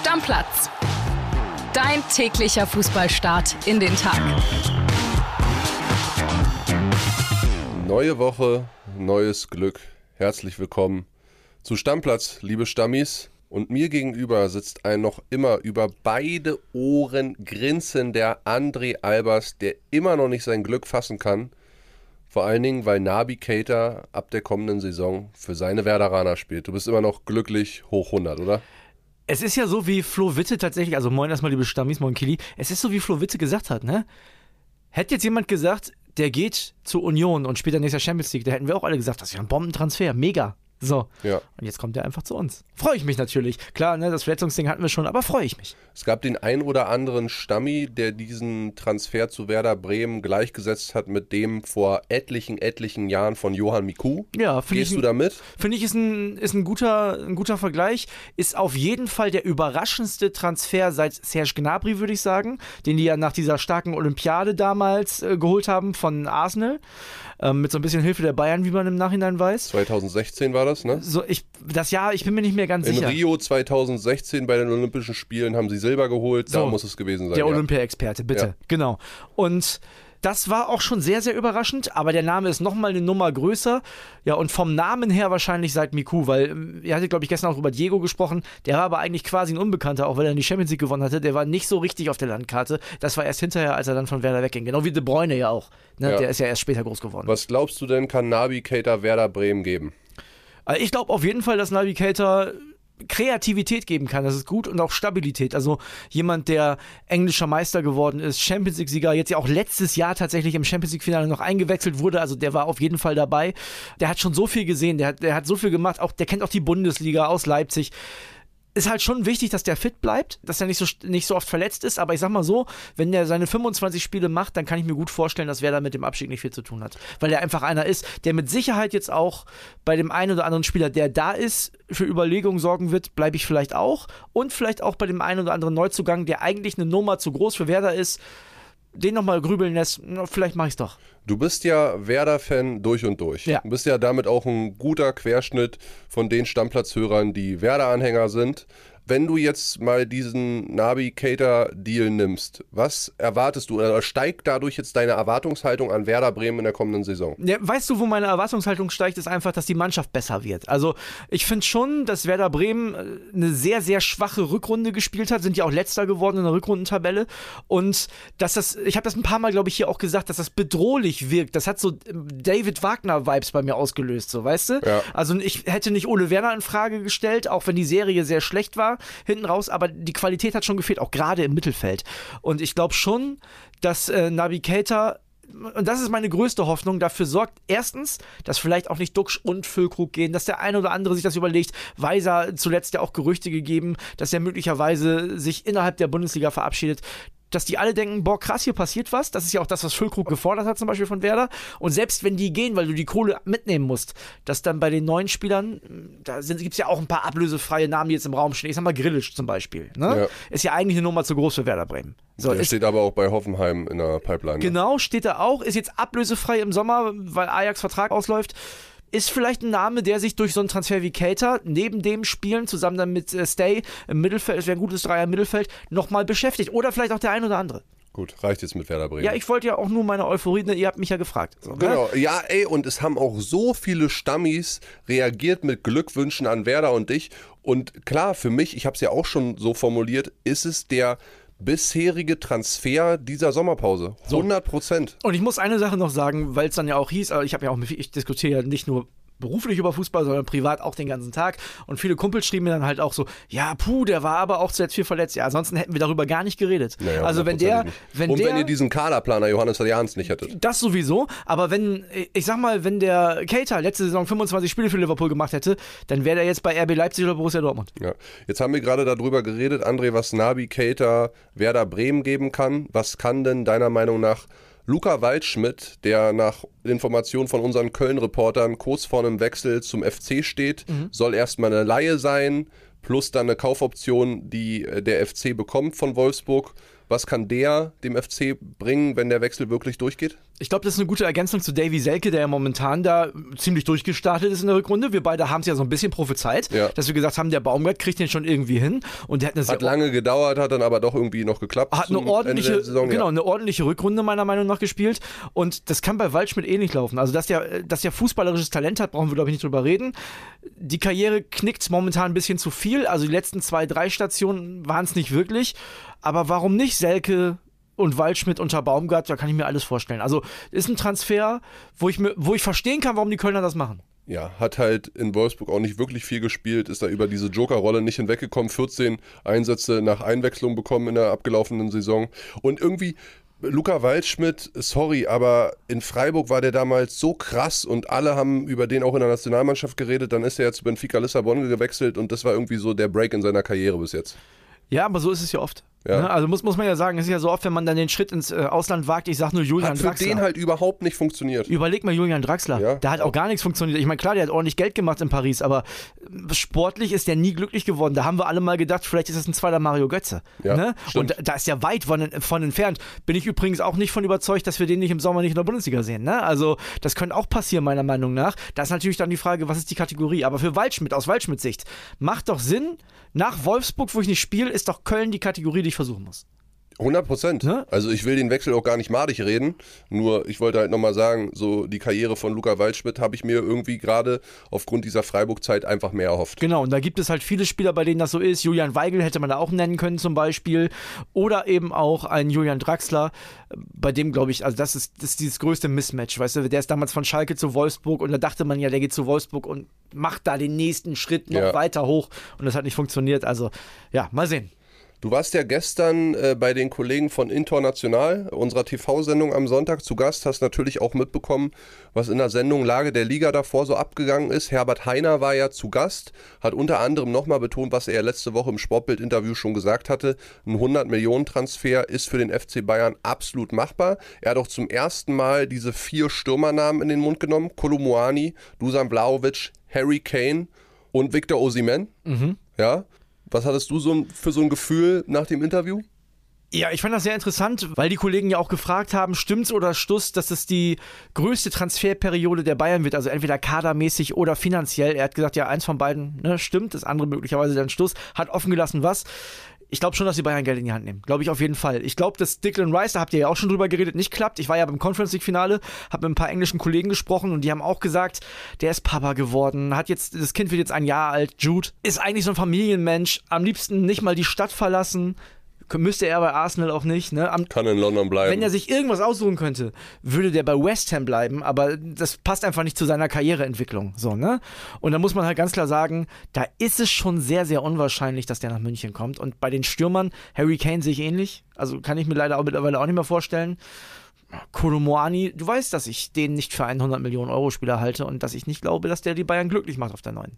Stammplatz. Dein täglicher Fußballstart in den Tag. Neue Woche, neues Glück. Herzlich willkommen zu Stammplatz, liebe Stammis. Und mir gegenüber sitzt ein noch immer über beide Ohren grinsender André Albers, der immer noch nicht sein Glück fassen kann. Vor allen Dingen, weil Nabi Keita ab der kommenden Saison für seine Werderaner spielt. Du bist immer noch glücklich hoch 100, oder? Es ist ja so, wie Flo Witte tatsächlich, also moin erstmal liebe Stammis, moin Kili, es ist so, wie Flo Witte gesagt hat, ne? Hätte jetzt jemand gesagt, der geht zur Union und später nächster Champions League, da hätten wir auch alle gesagt, das ist ja ein Bombentransfer, mega. So. Ja. Und jetzt kommt er einfach zu uns. Freue ich mich natürlich. Klar, ne, das Verletzungsding hatten wir schon, aber freue ich mich. Es gab den ein oder anderen Stammi, der diesen Transfer zu Werder Bremen gleichgesetzt hat mit dem vor etlichen, etlichen Jahren von Johann Miku. Ja, finde Gehst ich. du da mit? Finde ich, ist, ein, ist ein, guter, ein guter Vergleich. Ist auf jeden Fall der überraschendste Transfer seit Serge Gnabry, würde ich sagen, den die ja nach dieser starken Olympiade damals äh, geholt haben von Arsenal. Ähm, mit so ein bisschen Hilfe der Bayern, wie man im Nachhinein weiß. 2016 war das, ne? So, ich, das Jahr, ich bin mir nicht mehr ganz In sicher. Rio 2016 bei den Olympischen Spielen haben sie Silber geholt, da So, muss es gewesen sein. Der ja. Olympia-Experte, bitte. Ja. Genau. Und das war auch schon sehr, sehr überraschend, aber der Name ist nochmal eine Nummer größer. Ja, und vom Namen her wahrscheinlich seit Miku, weil ähm, ihr hattet, glaube ich, gestern auch über Diego gesprochen. Der war aber eigentlich quasi ein Unbekannter, auch weil er die Champions League gewonnen hatte. Der war nicht so richtig auf der Landkarte. Das war erst hinterher, als er dann von Werder wegging. Genau wie De Bruyne ja auch. Ne? Ja. Der ist ja erst später groß geworden. Was glaubst du denn, kann Nabi Keita Werder Bremen geben? Also ich glaube auf jeden Fall, dass Navigator Kreativität geben kann, das ist gut und auch Stabilität. Also jemand, der englischer Meister geworden ist, Champions League-Sieger, jetzt ja auch letztes Jahr tatsächlich im Champions League-Finale noch eingewechselt wurde, also der war auf jeden Fall dabei. Der hat schon so viel gesehen, der hat, der hat so viel gemacht, auch, der kennt auch die Bundesliga aus Leipzig ist halt schon wichtig, dass der fit bleibt, dass er nicht so, nicht so oft verletzt ist. Aber ich sag mal so, wenn der seine 25 Spiele macht, dann kann ich mir gut vorstellen, dass Werder mit dem Abstieg nicht viel zu tun hat. Weil er einfach einer ist, der mit Sicherheit jetzt auch bei dem einen oder anderen Spieler, der da ist, für Überlegungen sorgen wird, bleibe ich vielleicht auch. Und vielleicht auch bei dem einen oder anderen Neuzugang, der eigentlich eine Nummer zu groß für Werder ist, den nochmal grübeln lässt. Vielleicht mache ich es doch. Du bist ja Werder-Fan durch und durch. Ja. Du bist ja damit auch ein guter Querschnitt von den Stammplatzhörern, die Werder-Anhänger sind. Wenn du jetzt mal diesen Nabi-Cater-Deal nimmst, was erwartest du oder steigt dadurch jetzt deine Erwartungshaltung an Werder Bremen in der kommenden Saison? Ja, weißt du, wo meine Erwartungshaltung steigt, ist einfach, dass die Mannschaft besser wird. Also ich finde schon, dass Werder Bremen äh, eine sehr, sehr schwache Rückrunde gespielt hat, sind ja auch letzter geworden in der Rückrundentabelle. Und dass das, ich habe das ein paar Mal, glaube ich, hier auch gesagt, dass das bedrohlich wirkt. Das hat so ähm, David Wagner-Vibes bei mir ausgelöst, so weißt du? Ja. Also ich hätte nicht Ole Werner in Frage gestellt, auch wenn die Serie sehr schlecht war hinten raus, aber die Qualität hat schon gefehlt, auch gerade im Mittelfeld. Und ich glaube schon, dass äh, Navigator und das ist meine größte Hoffnung, dafür sorgt erstens, dass vielleicht auch nicht Duxch und Füllkrug gehen, dass der eine oder andere sich das überlegt. Weiser zuletzt ja auch Gerüchte gegeben, dass er möglicherweise sich innerhalb der Bundesliga verabschiedet. Dass die alle denken, boah, krass, hier passiert was. Das ist ja auch das, was Füllkrug gefordert hat, zum Beispiel von Werder. Und selbst wenn die gehen, weil du die Kohle mitnehmen musst, dass dann bei den neuen Spielern, da gibt es ja auch ein paar ablösefreie Namen, die jetzt im Raum stehen. Ich sag mal Grillisch zum Beispiel. Ne? Ja. Ist ja eigentlich eine Nummer zu groß für Werder Bremen. So, Der ist, steht aber auch bei Hoffenheim in der Pipeline. ne? Genau, steht da auch, ist jetzt ablösefrei im Sommer, weil Ajax Vertrag ausläuft. Ist vielleicht ein Name, der sich durch so einen Transfer wie Cater neben dem Spielen zusammen dann mit äh, Stay im Mittelfeld, es wäre ein gutes Dreier im Mittelfeld, nochmal beschäftigt. Oder vielleicht auch der ein oder andere. Gut, reicht jetzt mit Werder Bremen. Ja, ich wollte ja auch nur meine Euphorie, ne, ihr habt mich ja gefragt. So, ne? Genau, ja, ey, und es haben auch so viele Stammis reagiert mit Glückwünschen an Werder und dich. Und klar, für mich, ich habe es ja auch schon so formuliert, ist es der bisherige Transfer dieser Sommerpause. 100 Prozent. Und ich muss eine Sache noch sagen, weil es dann ja auch hieß, ich habe ja auch, ich diskutiere ja nicht nur beruflich über Fußball, sondern privat auch den ganzen Tag. Und viele Kumpels schrieben mir dann halt auch so, ja, puh, der war aber auch zuletzt viel verletzt. Ja, ansonsten hätten wir darüber gar nicht geredet. Naja, also wenn der, wenn und der, wenn ihr diesen Kaderplaner Johannes Jahns nicht hättet. das sowieso, aber wenn, ich sag mal, wenn der Keita letzte Saison 25 Spiele für Liverpool gemacht hätte, dann wäre der jetzt bei RB Leipzig oder Borussia Dortmund. Ja. Jetzt haben wir gerade darüber geredet, André, was Nabi Keita Werder Bremen geben kann. Was kann denn deiner Meinung nach Luca Waldschmidt, der nach Informationen von unseren Köln-Reportern kurz vor einem Wechsel zum FC steht, soll erstmal eine Laie sein, plus dann eine Kaufoption, die äh, der FC bekommt von Wolfsburg. Was kann der dem FC bringen, wenn der Wechsel wirklich durchgeht? Ich glaube, das ist eine gute Ergänzung zu Davy Selke, der ja momentan da ziemlich durchgestartet ist in der Rückrunde. Wir beide haben es ja so ein bisschen prophezeit, ja. dass wir gesagt haben, der Baumgart kriegt den schon irgendwie hin. Und der hat, eine hat lange gedauert, hat dann aber doch irgendwie noch geklappt. Hat eine ordentliche, Saison, genau, ja. eine ordentliche Rückrunde meiner Meinung nach gespielt. Und das kann bei Waldschmidt eh nicht laufen. Also, dass der, dass der fußballerisches Talent hat, brauchen wir, glaube ich, nicht drüber reden. Die Karriere knickt momentan ein bisschen zu viel. Also, die letzten zwei, drei Stationen waren es nicht wirklich. Aber warum nicht Selke und Waldschmidt unter Baumgart, da kann ich mir alles vorstellen. Also ist ein Transfer, wo ich, mir, wo ich verstehen kann, warum die Kölner das machen. Ja, hat halt in Wolfsburg auch nicht wirklich viel gespielt, ist da über diese Joker-Rolle nicht hinweggekommen. 14 Einsätze nach Einwechslung bekommen in der abgelaufenen Saison. Und irgendwie, Luca Waldschmidt, sorry, aber in Freiburg war der damals so krass und alle haben über den auch in der Nationalmannschaft geredet. Dann ist er jetzt zu Benfica Lissabon gewechselt und das war irgendwie so der Break in seiner Karriere bis jetzt. Ja, aber so ist es ja oft. Ja. Ne? Also muss, muss man ja sagen, es ist ja so oft, wenn man dann den Schritt ins äh, Ausland wagt, ich sag nur Julian hat für Draxler. den halt überhaupt nicht funktioniert. Überleg mal Julian Draxler. Ja. Da hat auch gar nichts funktioniert. Ich meine, klar, der hat ordentlich Geld gemacht in Paris, aber äh, sportlich ist der nie glücklich geworden. Da haben wir alle mal gedacht, vielleicht ist das ein zweiter Mario Götze. Ja, ne? Und da ist ja weit von, von entfernt. Bin ich übrigens auch nicht von überzeugt, dass wir den nicht im Sommer nicht in der Bundesliga sehen. Ne? Also das könnte auch passieren, meiner Meinung nach. Da ist natürlich dann die Frage, was ist die Kategorie? Aber für Waldschmidt, aus Waldschmidt Sicht, macht doch Sinn, nach Wolfsburg, wo ich nicht spiele, ist doch Köln die Kategorie, die ich versuchen muss. 100 Prozent. Ne? Also ich will den Wechsel auch gar nicht madig reden. Nur ich wollte halt nochmal sagen, so die Karriere von Luca Waldschmidt habe ich mir irgendwie gerade aufgrund dieser Freiburg-Zeit einfach mehr erhofft. Genau, und da gibt es halt viele Spieler, bei denen das so ist. Julian Weigel hätte man da auch nennen können zum Beispiel. Oder eben auch ein Julian Draxler, bei dem glaube ich, also das ist, das ist dieses größte Mismatch, weißt du, der ist damals von Schalke zu Wolfsburg und da dachte man ja, der geht zu Wolfsburg und macht da den nächsten Schritt noch ja. weiter hoch und das hat nicht funktioniert. Also ja, mal sehen. Du warst ja gestern äh, bei den Kollegen von International, unserer TV-Sendung am Sonntag, zu Gast, hast natürlich auch mitbekommen, was in der Sendung Lage der Liga davor so abgegangen ist. Herbert Heiner war ja zu Gast, hat unter anderem nochmal betont, was er letzte Woche im Sportbild-Interview schon gesagt hatte. Ein 100-Millionen-Transfer ist für den FC Bayern absolut machbar. Er hat auch zum ersten Mal diese vier Stürmernamen in den Mund genommen: Kolumuani, Dusan Vlaovic, Harry Kane und Victor Osimen. Mhm. Ja, was hattest du so für so ein Gefühl nach dem Interview? Ja, ich fand das sehr interessant, weil die Kollegen ja auch gefragt haben, stimmt's oder Stuss, dass es die größte Transferperiode der Bayern wird, also entweder kadermäßig oder finanziell. Er hat gesagt, ja, eins von beiden ne, stimmt, das andere möglicherweise dann Stuss, hat offen gelassen, was ich glaube schon, dass die Bayern Geld in die Hand nehmen. Glaube ich auf jeden Fall. Ich glaube, dass Declan Rice, da habt ihr ja auch schon drüber geredet, nicht klappt. Ich war ja beim Conference League Finale, habe mit ein paar englischen Kollegen gesprochen und die haben auch gesagt, der ist Papa geworden, hat jetzt, das Kind wird jetzt ein Jahr alt, Jude, ist eigentlich so ein Familienmensch, am liebsten nicht mal die Stadt verlassen, müsste er bei Arsenal auch nicht. Ne? Am, Kann in London bleiben. Wenn er sich irgendwas aussuchen könnte, würde der bei West Ham bleiben, aber das passt einfach nicht zu seiner Karriereentwicklung. So, ne? Und da muss man halt ganz klar sagen, da ist es schon sehr, sehr unwahrscheinlich, dass der nach München kommt. Und bei den Stürmern, Harry Kane sehe ich ähnlich. Also kann ich mir leider auch mittlerweile auch nicht mehr vorstellen. Kolomoani, du weißt, dass ich den nicht für einen 100 Millionen Euro Spieler halte und dass ich nicht glaube, dass der die Bayern glücklich macht auf der neuen.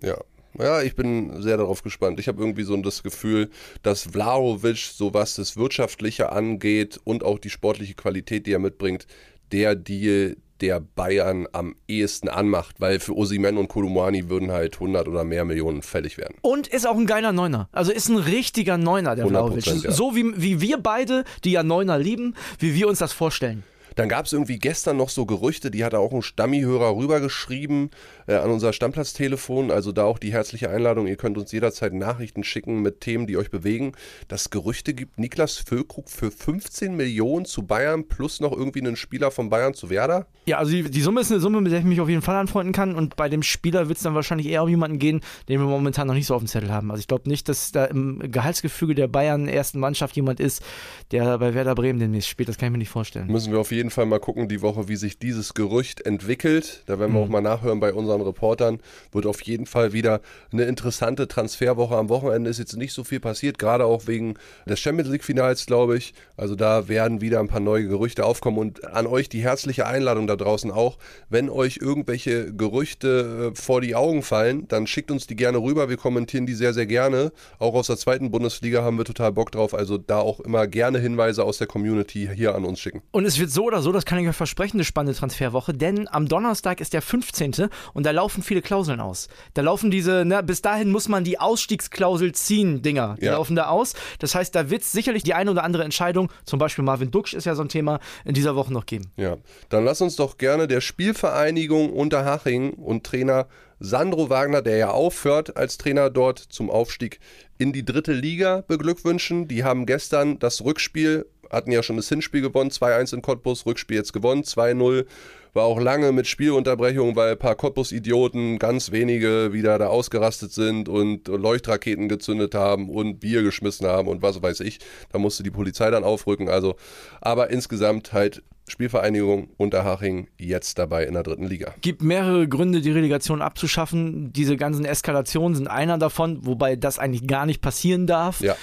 Ja, ja, ich bin sehr darauf gespannt. Ich habe irgendwie so das Gefühl, dass Vlahovic, so was das Wirtschaftliche angeht und auch die sportliche Qualität, die er mitbringt, der Deal der Bayern am ehesten anmacht, weil für Osimen und Kolumani würden halt 100 oder mehr Millionen fällig werden. Und ist auch ein geiler Neuner. Also ist ein richtiger Neuner, der Vlahovic. Ja. So wie, wie wir beide, die ja Neuner lieben, wie wir uns das vorstellen. Dann gab es irgendwie gestern noch so Gerüchte, die hat auch ein Stammihörer rübergeschrieben äh, an unser Stammplatztelefon. Also da auch die herzliche Einladung. Ihr könnt uns jederzeit Nachrichten schicken mit Themen, die euch bewegen. Dass Gerüchte gibt, Niklas Füllkrug für 15 Millionen zu Bayern plus noch irgendwie einen Spieler von Bayern zu Werder? Ja, also die, die Summe ist eine Summe, mit der ich mich auf jeden Fall anfreunden kann. Und bei dem Spieler wird es dann wahrscheinlich eher um jemanden gehen, den wir momentan noch nicht so auf dem Zettel haben. Also ich glaube nicht, dass da im Gehaltsgefüge der Bayern ersten Mannschaft jemand ist, der bei Werder Bremen demnächst spielt. Das kann ich mir nicht vorstellen. Müssen wir auf jeden Fall mal gucken, die Woche, wie sich dieses Gerücht entwickelt. Da werden wir mhm. auch mal nachhören bei unseren Reportern. Wird auf jeden Fall wieder eine interessante Transferwoche. Am Wochenende ist jetzt nicht so viel passiert, gerade auch wegen des Champions League-Finals, glaube ich. Also da werden wieder ein paar neue Gerüchte aufkommen. Und an euch die herzliche Einladung da draußen auch. Wenn euch irgendwelche Gerüchte äh, vor die Augen fallen, dann schickt uns die gerne rüber. Wir kommentieren die sehr, sehr gerne. Auch aus der zweiten Bundesliga haben wir total Bock drauf. Also da auch immer gerne Hinweise aus der Community hier an uns schicken. Und es wird so oder so, das kann ich euch versprechen, eine spannende Transferwoche, denn am Donnerstag ist der 15. und da laufen viele Klauseln aus. Da laufen diese, ne, bis dahin muss man die Ausstiegsklausel ziehen, Dinger. Die Ja. laufen da aus. Das heißt, da wird es sicherlich die eine oder andere Entscheidung, zum Beispiel Marvin Duksch ist ja so ein Thema, in dieser Woche noch geben. Ja, dann lass uns doch gerne der Spielvereinigung Unterhaching und Trainer Sandro Wagner, der ja aufhört als Trainer dort zum Aufstieg in die dritte Liga, beglückwünschen. Die haben gestern das Rückspiel, hatten ja schon das Hinspiel gewonnen, 2-1 in Cottbus, Rückspiel jetzt gewonnen, 2-0. War auch lange mit Spielunterbrechung, weil ein paar Cottbus-Idioten, ganz wenige, wieder da ausgerastet sind und Leuchtraketen gezündet haben und Bier geschmissen haben und was weiß ich. Da musste die Polizei dann aufrücken. Also, aber insgesamt halt Spielvereinigung Unterhaching jetzt dabei in der dritten Liga. gibt mehrere Gründe, die Relegation abzuschaffen. Diese ganzen Eskalationen sind einer davon, wobei das eigentlich gar nicht passieren darf. Ja.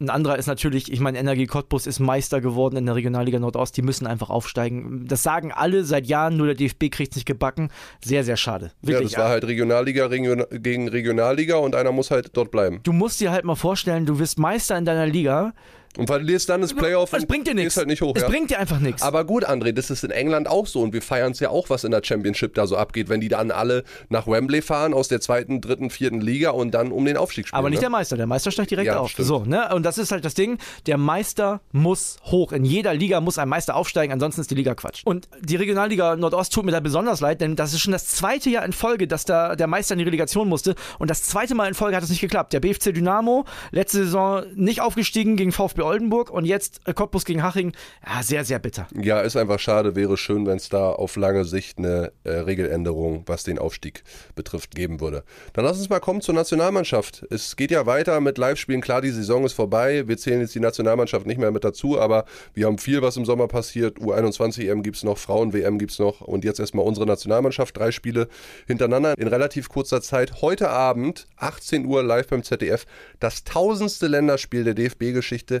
Ein anderer ist natürlich, ich meine, NRG Cottbus ist Meister geworden in der Regionalliga Nordost. Die müssen einfach aufsteigen. Das sagen alle seit Jahren, nur der DFB kriegt es nicht gebacken. Sehr, sehr schade. Ja, Wirklich. das war halt Regionalliga Region- gegen Regionalliga und einer muss halt dort bleiben. du musst dir halt mal vorstellen, du wirst Meister in deiner Liga. Und verlierst dann das Playoff Es und bringt dir nichts. halt nicht hoch. Es ja. bringt dir einfach nichts. Aber gut, André, das ist in England auch so und wir feiern es ja auch, was in der Championship da so abgeht, wenn die dann alle nach Wembley fahren aus der zweiten, dritten, vierten Liga und dann um den Aufstieg spielen. Aber nicht ne? der Meister. Der Meister steigt direkt Ja, auf. stimmt. So, ne? Und das ist halt das Ding. Der Meister muss hoch. In jeder Liga muss ein Meister aufsteigen, ansonsten ist die Liga Quatsch. Und die Regionalliga Nordost tut mir da besonders leid, denn das ist schon das zweite Jahr in Folge, dass da der Meister in die Relegation musste. Und das zweite Mal in Folge hat es nicht geklappt. Der BFC Dynamo, letzte Saison nicht aufgestiegen gegen VfB Oldenburg und jetzt äh, Cottbus gegen Haching. Ja, sehr, sehr bitter. Ja, ist einfach schade. Wäre schön, wenn es da auf lange Sicht eine äh, Regeländerung, was den Aufstieg betrifft, geben würde. Dann lass uns mal kommen zur Nationalmannschaft. Es geht ja weiter mit Live-Spielen. Klar, die Saison ist vorbei. Wir zählen jetzt die Nationalmannschaft nicht mehr mit dazu, aber wir haben viel, was im Sommer passiert. U21-EM gibt es noch, Frauen-WM gibt es noch und jetzt erstmal unsere Nationalmannschaft. Drei Spiele hintereinander in relativ kurzer Zeit. Heute Abend, 18 Uhr, live beim ZDF, das tausendste Länderspiel der DFB-Geschichte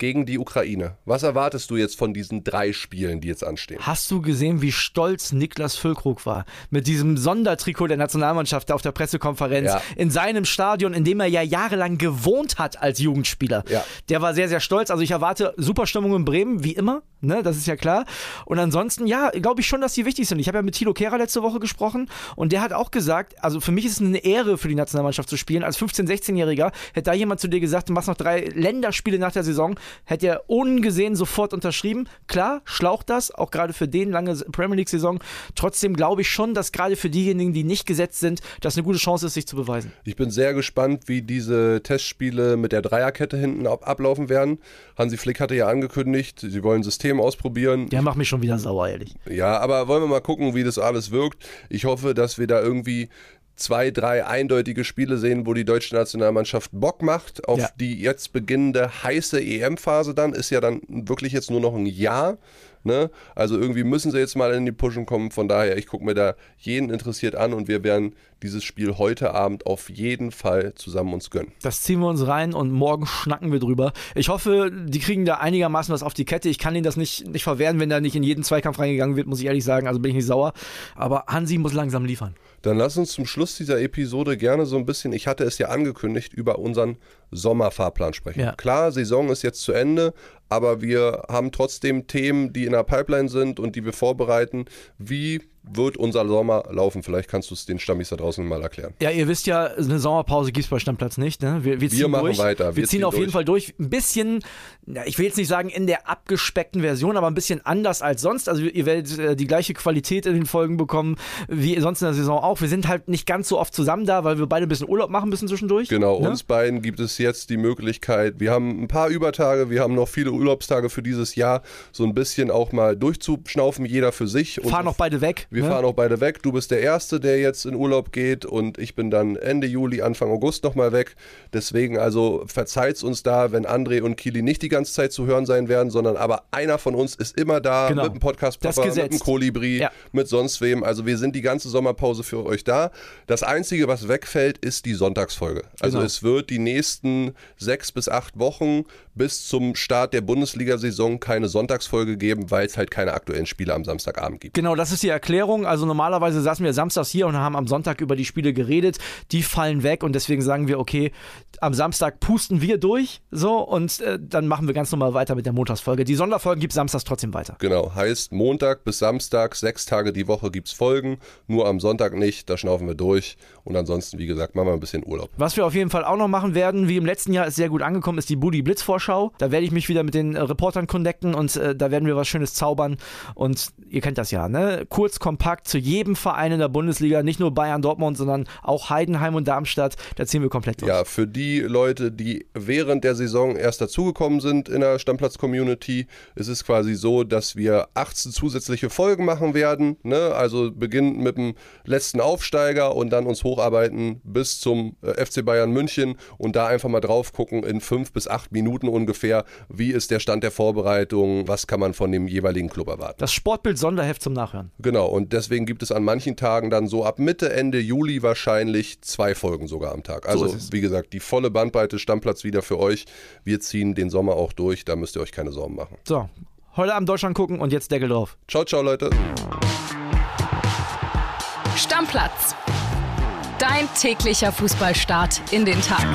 gegen die Ukraine. Was erwartest du jetzt von diesen drei Spielen, die jetzt anstehen? Hast du gesehen, wie stolz Niklas Füllkrug war? Mit diesem Sondertrikot der Nationalmannschaft auf der Pressekonferenz Ja. in seinem Stadion, in dem er ja jahrelang gewohnt hat als Jugendspieler. Ja. Der war sehr, sehr stolz. Also ich erwarte super Stimmung in Bremen, wie immer, ne? Das ist ja klar. Und ansonsten, ja, glaube ich schon, dass die wichtig sind. Ich habe ja mit Thilo Kehrer letzte Woche gesprochen und der hat auch gesagt, also für mich ist es eine Ehre für die Nationalmannschaft zu spielen. Als 15-, 16-Jähriger hätte da jemand zu dir gesagt, du machst noch drei Länderspiele nach der Saison, hätte er ungesehen sofort unterschrieben. Klar, schlaucht das, auch gerade für den lange Premier League-Saison. Trotzdem glaube ich schon, dass gerade für diejenigen, die nicht gesetzt sind, das eine gute Chance ist, sich zu beweisen. Ich bin sehr gespannt, wie diese Testspiele mit der Dreierkette hinten ab ablaufen werden. Hansi Flick hatte ja angekündigt, sie wollen ein System ausprobieren. Der macht mich schon wieder sauer, ehrlich. Ja, aber wollen wir mal gucken, wie das alles wirkt. Ich hoffe, dass wir da irgendwie zwei, drei eindeutige Spiele sehen, wo die deutsche Nationalmannschaft Bock macht auf Ja. die jetzt beginnende heiße EM-Phase dann. Ist ja dann wirklich jetzt nur noch ein Jahr. Ne? Also irgendwie müssen sie jetzt mal in die Pushen kommen. Von daher, ich gucke mir da jeden interessiert an und wir werden dieses Spiel heute Abend auf jeden Fall zusammen uns gönnen. Das ziehen wir uns rein und morgen schnacken wir drüber. Ich hoffe, die kriegen da einigermaßen was auf die Kette. Ich kann ihnen das nicht, nicht verwehren, wenn da nicht in jeden Zweikampf reingegangen wird, muss ich ehrlich sagen. Also bin ich nicht sauer. Aber Hansi muss langsam liefern. Dann lass uns zum Schluss dieser Episode gerne so ein bisschen, ich hatte es ja angekündigt, über unseren Sommerfahrplan sprechen. Ja. Klar, Saison ist jetzt zu Ende, aber wir haben trotzdem Themen, die in der Pipeline sind und die wir vorbereiten. Wie wird unser Sommer laufen? Vielleicht kannst du es den Stammis da draußen mal erklären. Ja, ihr wisst ja, eine Sommerpause gibt es bei Stammplatz nicht. Ne? Wir, wir ziehen machen durch. weiter. Wir, Wir ziehen ziehen auf jeden. Fall durch. Ein bisschen, ich will jetzt nicht sagen in der abgespeckten Version, aber ein bisschen anders als sonst. Also ihr werdet äh, die gleiche Qualität in den Folgen bekommen, wie sonst in der Saison auch. Wir sind halt nicht ganz so oft zusammen da, weil wir beide ein bisschen Urlaub machen müssen zwischendurch. Genau, Ne? uns beiden gibt es jetzt die Möglichkeit, wir haben ein paar Übertage, wir haben noch viele Urlaubstage für dieses Jahr, so ein bisschen auch mal durchzuschnaufen, jeder für sich. Fahren auch beide weg. Wir ne? fahren auch beide weg. Du bist der Erste, der jetzt in Urlaub geht und ich bin dann Ende Juli, Anfang August nochmal weg. Deswegen also verzeiht's uns da, wenn André und Kili nicht die ganze Zeit zu hören sein werden, sondern aber einer von uns ist immer da Genau. mit dem Podcast mit dem Kolibri, Ja. mit sonst wem. Also wir sind die ganze Sommerpause für euch da. Das Einzige, was wegfällt, ist die Sonntagsfolge. Also Genau. es wird die nächsten sechs bis acht Wochen bis zum Start der Bundesliga-Saison keine Sonntagsfolge geben, weil es halt keine aktuellen Spiele am Samstagabend gibt. Genau, das ist die Erklärung. Erklärung. Also normalerweise saßen wir samstags hier und haben am Sonntag über die Spiele geredet. Die fallen weg und deswegen sagen wir, okay, am Samstag pusten wir durch so und äh, dann machen wir ganz normal weiter mit der Montagsfolge. Die Sonderfolgen gibt es samstags trotzdem weiter. Genau, heißt Montag bis Samstag, sechs Tage die Woche gibt es Folgen, nur am Sonntag nicht, da schnaufen wir durch und ansonsten, wie gesagt, machen wir ein bisschen Urlaub. Was wir auf jeden Fall auch noch machen werden, wie im letzten Jahr ist sehr gut angekommen, ist die Budi Blitz Vorschau. Da werde ich mich wieder mit den äh, Reportern connecten und äh, da werden wir was Schönes zaubern und ihr kennt das ja, ne? Kurz, kompakt zu jedem Verein in der Bundesliga, nicht nur Bayern, Dortmund, sondern auch Heidenheim und Darmstadt, da ziehen wir komplett durch. Ja, für die Leute, die während der Saison erst dazugekommen sind in der Stammplatz-Community, ist es quasi so, dass wir 18 zusätzliche Folgen machen werden. Ne? Also beginnen mit dem letzten Aufsteiger und dann uns hocharbeiten bis zum äh, FC Bayern München und da einfach mal drauf gucken in fünf bis acht Minuten ungefähr, wie ist der Stand der Vorbereitung, was kann man von dem jeweiligen Club erwarten. Das Sportbild-Sonderheft zum Nachhören. Genau, und deswegen gibt es an manchen Tagen dann so ab Mitte, Ende Juli wahrscheinlich zwei Folgen sogar am Tag. Also, es. wie gesagt, die volle Bandbreite Stammplatz wieder für euch. Wir ziehen den Sommer auch durch, da müsst ihr euch keine Sorgen machen. So, heute Abend Deutschland gucken und jetzt Deckel drauf. Ciao, ciao, Leute. Stammplatz. Dein täglicher Fußballstart in den Tag.